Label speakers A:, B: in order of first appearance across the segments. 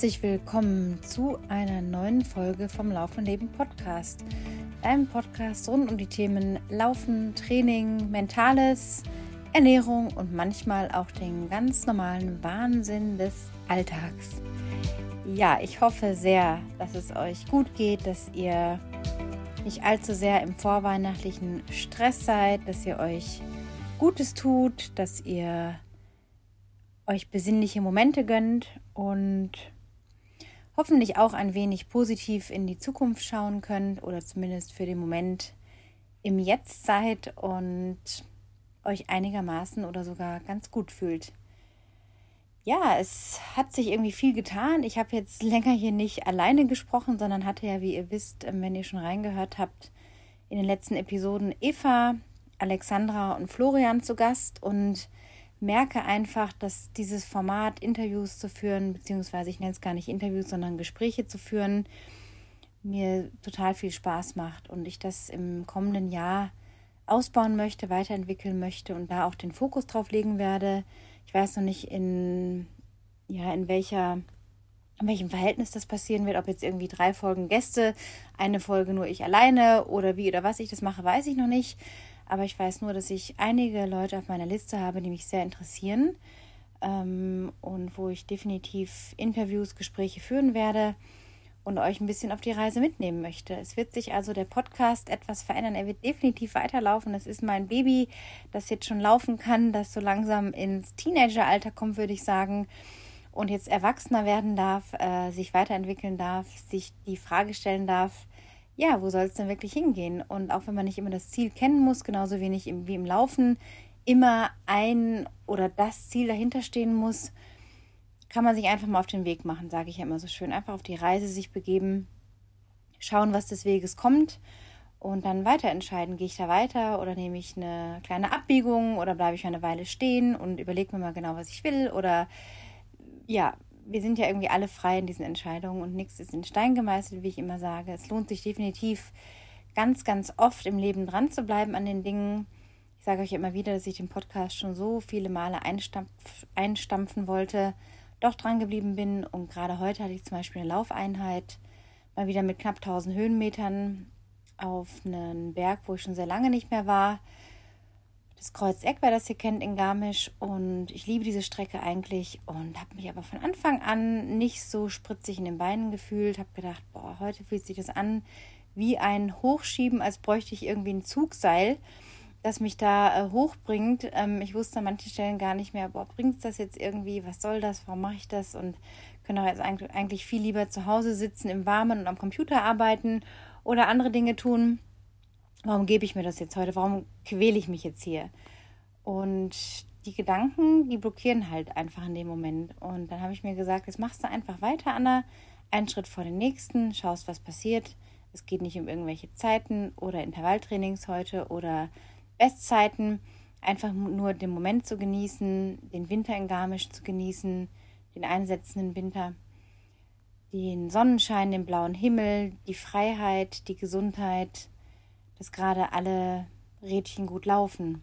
A: Herzlich willkommen zu einer neuen Folge vom Laufen Leben Podcast. Einem Podcast rund um die Themen Laufen, Training, Mentales, Ernährung und manchmal auch den ganz normalen Wahnsinn des Alltags. Ja, ich hoffe sehr, dass es euch gut geht, dass ihr nicht allzu sehr im vorweihnachtlichen Stress seid, dass ihr euch Gutes tut, dass ihr euch besinnliche Momente gönnt und hoffentlich auch ein wenig positiv in die Zukunft schauen könnt oder zumindest für den Moment im Jetzt seid und euch einigermaßen oder sogar ganz gut fühlt. Ja, es hat sich irgendwie viel getan. Ich habe jetzt länger hier nicht alleine gesprochen, sondern hatte ja, wie ihr wisst, wenn ihr schon reingehört habt, in den letzten Episoden Eva, Alexandra und Florian zu Gast und merke einfach, dass dieses Format, Interviews zu führen, beziehungsweise ich nenne es gar nicht Interviews, sondern Gespräche zu führen, mir total viel Spaß macht und ich das im kommenden Jahr ausbauen möchte, weiterentwickeln möchte und da auch den Fokus drauf legen werde. Ich weiß noch nicht, in, ja, in welcher in welchem Verhältnis das passieren wird, ob jetzt irgendwie drei Folgen Gäste, eine Folge nur ich alleine oder wie oder was ich das mache, weiß ich noch nicht. Aber ich weiß nur, dass ich einige Leute auf meiner Liste habe, die mich sehr interessieren ähm, und wo ich definitiv Interviews, Gespräche führen werde und euch ein bisschen auf die Reise mitnehmen möchte. Es wird sich also der Podcast etwas verändern. Er wird definitiv weiterlaufen. Das ist mein Baby, das jetzt schon laufen kann, das so langsam ins Teenageralter kommt, würde ich sagen. Und jetzt erwachsener werden darf, äh, sich weiterentwickeln darf, sich die Frage stellen darf, ja, wo soll es denn wirklich hingehen? Und auch wenn man nicht immer das Ziel kennen muss, genauso wenig im, wie im Laufen immer ein oder das Ziel dahinter stehen muss, kann man sich einfach mal auf den Weg machen, sage ich ja immer so schön. Einfach auf die Reise sich begeben, schauen, was des Weges kommt und dann weiter entscheiden, gehe ich da weiter oder nehme ich eine kleine Abbiegung oder bleibe ich eine Weile stehen und überlege mir mal genau, was ich will oder ja, wir sind ja irgendwie alle frei in diesen Entscheidungen und nichts ist in Stein gemeißelt, wie ich immer sage. Es lohnt sich definitiv ganz, ganz oft im Leben dran zu bleiben an den Dingen. Ich sage euch immer wieder, dass ich den Podcast schon so viele Male einstampf, einstampfen wollte, doch dran geblieben bin. Und gerade heute hatte ich zum Beispiel eine Laufeinheit, mal wieder mit knapp 1000 Höhenmetern auf einen Berg, wo ich schon sehr lange nicht mehr war das Kreuz Eck, wer das ihr kennt, in Garmisch. Und ich liebe diese Strecke eigentlich und habe mich aber von Anfang an nicht so spritzig in den Beinen gefühlt. Habe gedacht, boah, heute fühlt sich das an wie ein Hochschieben, als bräuchte ich irgendwie ein Zugseil, das mich da äh, hochbringt. Ähm, ich wusste an manchen Stellen gar nicht mehr, boah, bringt das jetzt irgendwie? Was soll das? Warum mache ich das? Und könnte auch jetzt eigentlich viel lieber zu Hause sitzen, im Warmen und am Computer arbeiten oder andere Dinge tun warum gebe ich mir das jetzt heute? Warum quäle ich mich jetzt hier? Und die Gedanken, die blockieren halt einfach in dem Moment. Und dann habe ich mir gesagt, jetzt machst du einfach weiter, Anna. Einen Schritt vor den nächsten, schaust, was passiert. Es geht nicht um irgendwelche Zeiten oder Intervalltrainings heute oder Bestzeiten. Einfach nur den Moment zu genießen, den Winter in Garmisch zu genießen, den einsetzenden Winter, den Sonnenschein, den blauen Himmel, die Freiheit, die Gesundheit, dass gerade alle Rädchen gut laufen.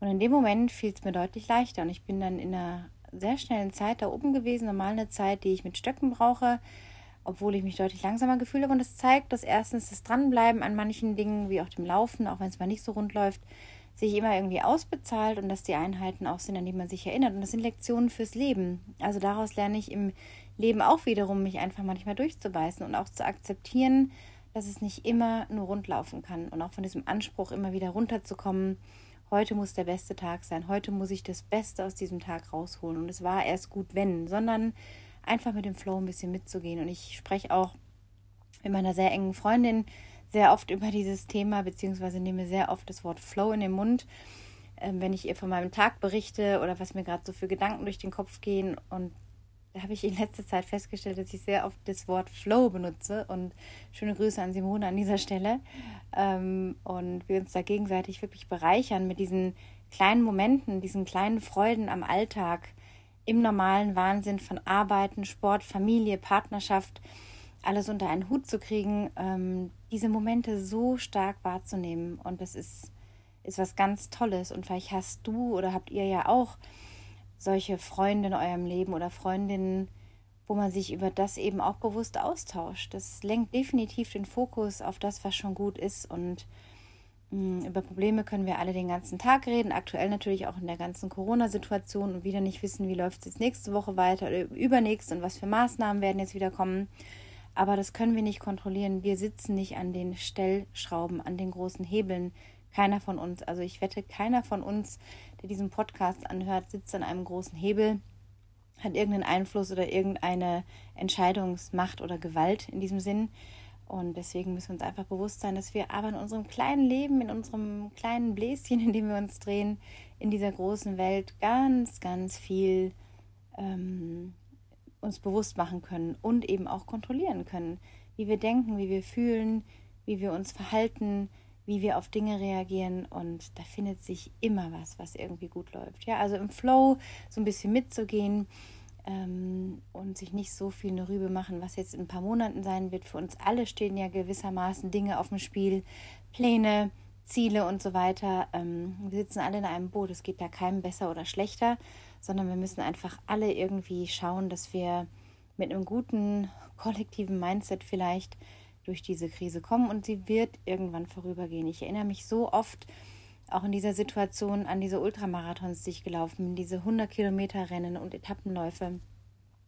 A: Und in dem Moment fiel es mir deutlich leichter und ich bin dann in einer sehr schnellen Zeit da oben gewesen, normal eine Zeit, die ich mit Stöcken brauche, obwohl ich mich deutlich langsamer gefühlt habe. Und das zeigt, dass erstens das Dranbleiben an manchen Dingen, wie auch dem Laufen, auch wenn es mal nicht so rund läuft, sich immer irgendwie ausbezahlt und dass die Einheiten auch sind, an die man sich erinnert. Und das sind Lektionen fürs Leben. Also daraus lerne ich im Leben auch wiederum, mich einfach manchmal durchzubeißen und auch zu akzeptieren, dass es nicht immer nur rund laufen kann und auch von diesem Anspruch immer wieder runterzukommen. Heute muss der beste Tag sein, heute muss ich das Beste aus diesem Tag rausholen und es war erst gut, wenn, sondern einfach mit dem Flow ein bisschen mitzugehen. Und ich spreche auch mit meiner sehr engen Freundin sehr oft über dieses Thema, beziehungsweise nehme sehr oft das Wort Flow in den Mund, ähm, wenn ich ihr von meinem Tag berichte oder was mir gerade so für Gedanken durch den Kopf gehen. Und habe ich in letzter Zeit festgestellt, dass ich sehr oft das Wort Flow benutze. Und schöne Grüße an Simone an dieser Stelle. Ähm, und wir uns da gegenseitig wirklich bereichern mit diesen kleinen Momenten, diesen kleinen Freuden am Alltag, im normalen Wahnsinn von Arbeiten, Sport, Familie, Partnerschaft, alles unter einen Hut zu kriegen, ähm, diese Momente so stark wahrzunehmen. Und das ist, ist was ganz Tolles. Und vielleicht hast du oder habt ihr ja auch solche Freunde in eurem Leben oder Freundinnen wo man sich über das eben auch bewusst austauscht. Das lenkt definitiv den Fokus auf das, was schon gut ist und mh, über Probleme können wir alle den ganzen Tag reden, aktuell natürlich auch in der ganzen Corona-Situation und wieder nicht wissen, wie läuft es jetzt nächste Woche weiter oder übernächst und was für Maßnahmen werden jetzt wieder kommen. Aber das können wir nicht kontrollieren. Wir sitzen nicht an den Stellschrauben, an den großen Hebeln. Keiner von uns, also ich wette, keiner von uns, der diesen Podcast anhört, sitzt an einem großen Hebel, hat irgendeinen Einfluss oder irgendeine Entscheidungsmacht oder Gewalt in diesem Sinn. Und deswegen müssen wir uns einfach bewusst sein, dass wir aber in unserem kleinen Leben, in unserem kleinen Bläschen, in dem wir uns drehen, in dieser großen Welt ganz, ganz viel ähm, uns bewusst machen können und eben auch kontrollieren können, wie wir denken, wie wir fühlen, wie wir uns verhalten, wie wir auf Dinge reagieren und da findet sich immer was, was irgendwie gut läuft. Ja, also im Flow so ein bisschen mitzugehen ähm, und sich nicht so viel eine Rübe machen, was jetzt in ein paar Monaten sein wird. Für uns alle stehen ja gewissermaßen Dinge auf dem Spiel, Pläne, Ziele und so weiter. Ähm, wir sitzen alle in einem Boot. Es geht da keinem besser oder schlechter, sondern wir müssen einfach alle irgendwie schauen, dass wir mit einem guten kollektiven Mindset vielleicht durch diese Krise kommen und sie wird irgendwann vorübergehen. Ich erinnere mich so oft auch in dieser Situation an diese Ultramarathons, die ich gelaufen bin, diese 100 Kilometer Rennen und Etappenläufe,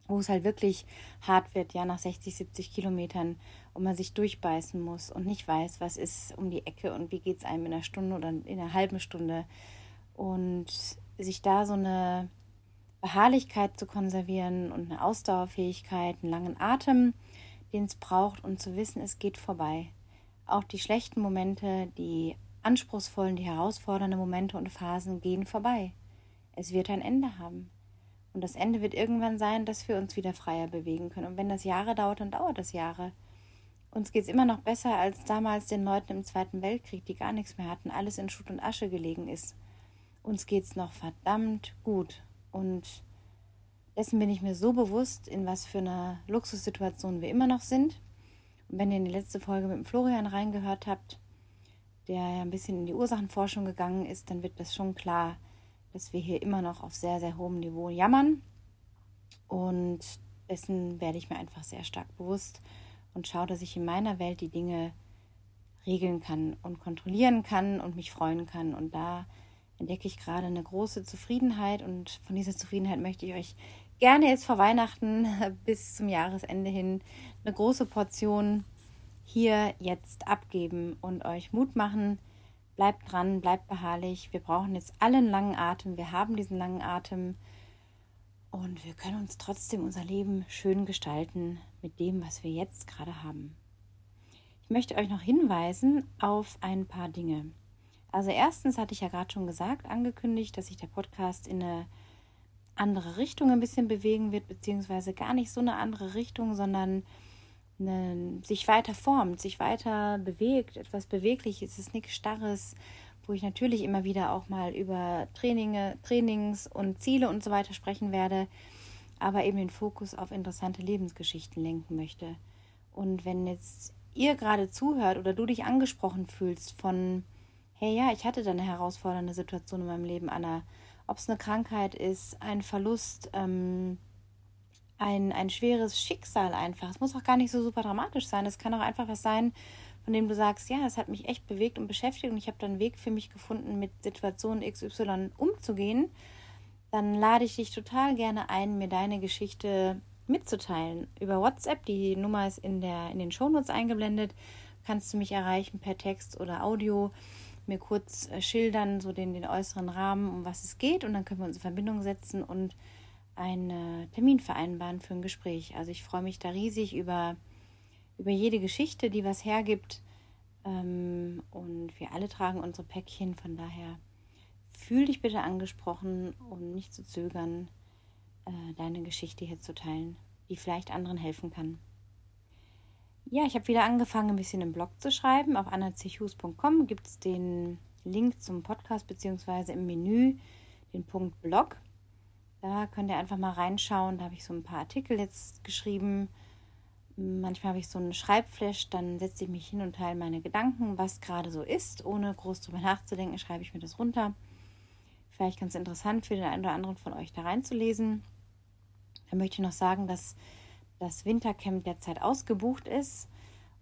A: wo es halt wirklich hart wird, ja, nach 60, 70 Kilometern und man sich durchbeißen muss und nicht weiß, was ist um die Ecke und wie geht es einem in einer Stunde oder in einer halben Stunde. Und sich da so eine Beharrlichkeit zu konservieren und eine Ausdauerfähigkeit, einen langen Atem, den es braucht und zu wissen, es geht vorbei. Auch die schlechten Momente, die anspruchsvollen, die herausfordernden Momente und Phasen gehen vorbei. Es wird ein Ende haben. Und das Ende wird irgendwann sein, dass wir uns wieder freier bewegen können. Und wenn das Jahre dauert, dann dauert das Jahre. Uns geht es immer noch besser als damals den Leuten im Zweiten Weltkrieg, die gar nichts mehr hatten, alles in Schutt und Asche gelegen ist. Uns geht es noch verdammt gut. Und dessen bin ich mir so bewusst, in was für einer Luxussituation wir immer noch sind. Und wenn ihr in die letzte Folge mit dem Florian reingehört habt, der ja ein bisschen in die Ursachenforschung gegangen ist, dann wird das schon klar, dass wir hier immer noch auf sehr, sehr hohem Niveau jammern. Und dessen werde ich mir einfach sehr stark bewusst und schaue, dass ich in meiner Welt die Dinge regeln kann und kontrollieren kann und mich freuen kann. Und da entdecke ich gerade eine große Zufriedenheit und von dieser Zufriedenheit möchte ich euch gerne jetzt vor Weihnachten bis zum Jahresende hin eine große Portion hier jetzt abgeben und euch Mut machen. Bleibt dran, bleibt beharrlich. Wir brauchen jetzt alle einen langen Atem. Wir haben diesen langen Atem und wir können uns trotzdem unser Leben schön gestalten mit dem, was wir jetzt gerade haben. Ich möchte euch noch hinweisen auf ein paar Dinge. Also erstens hatte ich ja gerade schon gesagt, angekündigt, dass sich der Podcast in eine andere Richtung ein bisschen bewegen wird, beziehungsweise gar nicht so eine andere Richtung, sondern eine, sich weiter formt, sich weiter bewegt, etwas Bewegliches, es ist nichts Starres, wo ich natürlich immer wieder auch mal über Traininge, Trainings und Ziele und so weiter sprechen werde, aber eben den Fokus auf interessante Lebensgeschichten lenken möchte. Und wenn jetzt ihr gerade zuhört oder du dich angesprochen fühlst von hey ja, ich hatte da eine herausfordernde Situation in meinem Leben, Anna. Ob es eine Krankheit ist, ein Verlust, ähm, ein, ein schweres Schicksal einfach. Es muss auch gar nicht so super dramatisch sein. Es kann auch einfach was sein, von dem du sagst, ja, es hat mich echt bewegt und beschäftigt und ich habe dann einen Weg für mich gefunden, mit Situationen XY umzugehen. Dann lade ich dich total gerne ein, mir deine Geschichte mitzuteilen. Über WhatsApp, die Nummer ist in, der, in den Shownotes eingeblendet, kannst du mich erreichen per Text oder Audio mir kurz äh, schildern, so den, den äußeren Rahmen, um was es geht. Und dann können wir uns in Verbindung setzen und einen Termin vereinbaren für ein Gespräch. Also ich freue mich da riesig über, über jede Geschichte, die was hergibt. Ähm, und wir alle tragen unsere Päckchen. Von daher fühl dich bitte angesprochen, um nicht zu zögern, äh, deine Geschichte hier zu teilen, die vielleicht anderen helfen kann. Ja, ich habe wieder angefangen, ein bisschen im Blog zu schreiben. Auf annachus.com gibt es den Link zum Podcast beziehungsweise im Menü den Punkt Blog. Da könnt ihr einfach mal reinschauen. Da habe ich so ein paar Artikel jetzt geschrieben. Manchmal habe ich so einen Schreibflash, dann setze ich mich hin und teile meine Gedanken, was gerade so ist. Ohne groß drüber nachzudenken, schreibe ich mir das runter. Vielleicht ganz interessant für den einen oder anderen von euch da reinzulesen. Da möchte ich noch sagen, dass das Wintercamp derzeit ausgebucht ist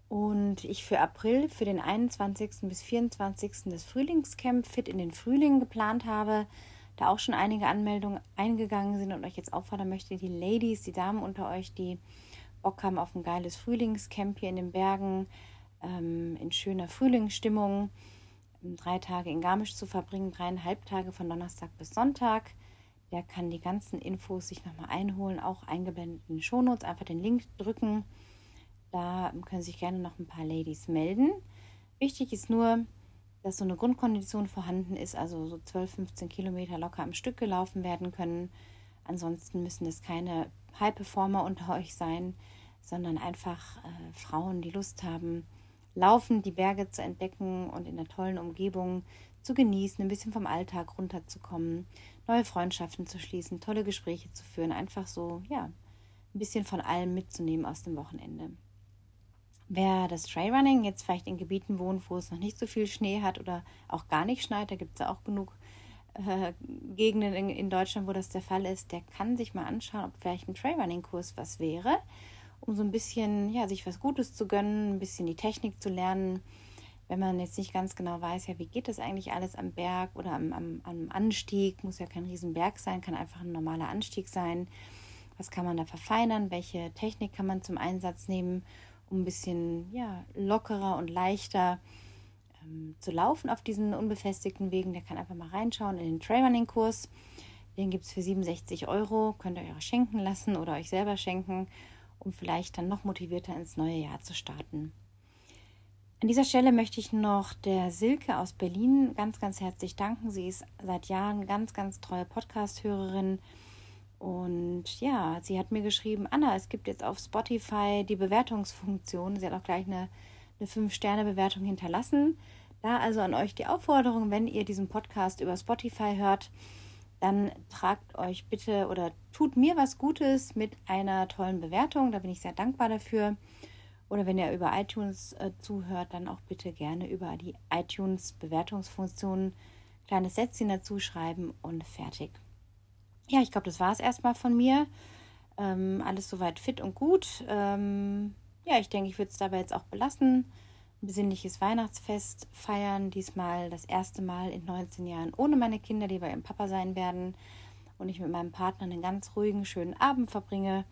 A: und ich für April, für den 21. bis 24. das Frühlingscamp Fit in den Frühling geplant habe, da auch schon einige Anmeldungen eingegangen sind und euch jetzt auffordern möchte, die Ladies, die Damen unter euch, die Bock haben auf ein geiles Frühlingscamp hier in den Bergen, ähm, in schöner Frühlingsstimmung, drei Tage in Garmisch zu verbringen, dreieinhalb Tage von Donnerstag bis Sonntag. Der kann die ganzen Infos sich nochmal einholen, auch eingeblendet in den Shownotes. Einfach den Link drücken. Da können sich gerne noch ein paar Ladies melden. Wichtig ist nur, dass so eine Grundkondition vorhanden ist, also so 12, 15 Kilometer locker am Stück gelaufen werden können. Ansonsten müssen es keine High-Performer unter euch sein, sondern einfach äh, Frauen, die Lust haben, laufen, die Berge zu entdecken und in einer tollen Umgebung zu genießen, ein bisschen vom Alltag runterzukommen, neue Freundschaften zu schließen, tolle Gespräche zu führen, einfach so, ja, ein bisschen von allem mitzunehmen aus dem Wochenende. Wer das Trailrunning jetzt vielleicht in Gebieten wohnt, wo es noch nicht so viel Schnee hat oder auch gar nicht schneit, da gibt es ja auch genug äh, Gegenden in, in, Deutschland, wo das der Fall ist, der kann sich mal anschauen, ob vielleicht ein Trailrunning-Kurs was wäre, um so ein bisschen, ja, sich was Gutes zu gönnen, ein bisschen die Technik zu lernen. Wenn man jetzt nicht ganz genau weiß, ja, wie geht das eigentlich alles am Berg oder am, am, am Anstieg, muss ja kein Riesenberg sein, kann einfach ein normaler Anstieg sein. Was kann man da verfeinern? Welche Technik kann man zum Einsatz nehmen? Um ein bisschen ja, lockerer und leichter ähm, zu laufen auf diesen unbefestigten Wegen. Der kann einfach mal reinschauen in den Trailrunning-Kurs. Den gibt es für 67 Euro. Könnt ihr euch auch schenken lassen oder euch selber schenken, um vielleicht dann noch motivierter ins neue Jahr zu starten. An dieser Stelle möchte ich noch der Silke aus Berlin ganz, ganz herzlich danken. Sie ist seit Jahren ganz, ganz treue Podcast-Hörerin und ja, sie hat mir geschrieben, Anna, es gibt jetzt auf Spotify die Bewertungsfunktion. Sie hat auch gleich eine, eine 5-Sterne-Bewertung hinterlassen. Da also an euch die Aufforderung, wenn ihr diesen Podcast über Spotify hört, dann tragt euch bitte oder tut mir was Gutes mit einer tollen Bewertung. Da bin ich sehr dankbar dafür. Oder wenn ihr über iTunes äh, zuhört, dann auch bitte gerne über die iTunes-Bewertungsfunktion kleines Sätzchen dazu schreiben und fertig ja, ich glaube, das war es erstmal von mir. Ähm, alles soweit fit und gut. Ähm, ja, ich denke, ich würde es dabei jetzt auch belassen. Ein besinnliches Weihnachtsfest feiern. Diesmal das erste Mal in 19 Jahren ohne meine Kinder, die bei ihrem Papa sein werden. Und ich mit meinem Partner einen ganz ruhigen, schönen Abend verbringe.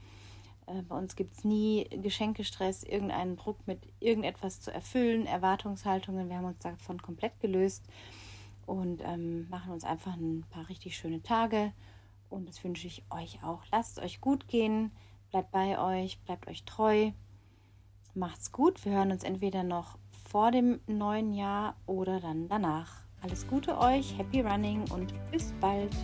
A: Äh, bei uns gibt es nie Geschenkestress, irgendeinen Druck mit irgendetwas zu erfüllen, Erwartungshaltungen. Wir haben uns davon komplett gelöst und ähm, machen uns einfach ein paar richtig schöne Tage und das wünsche ich euch auch. Lasst es euch gut gehen, bleibt bei euch, bleibt euch treu. Macht's gut. Wir hören uns entweder noch vor dem neuen Jahr oder dann danach. Alles Gute euch, happy running und bis bald.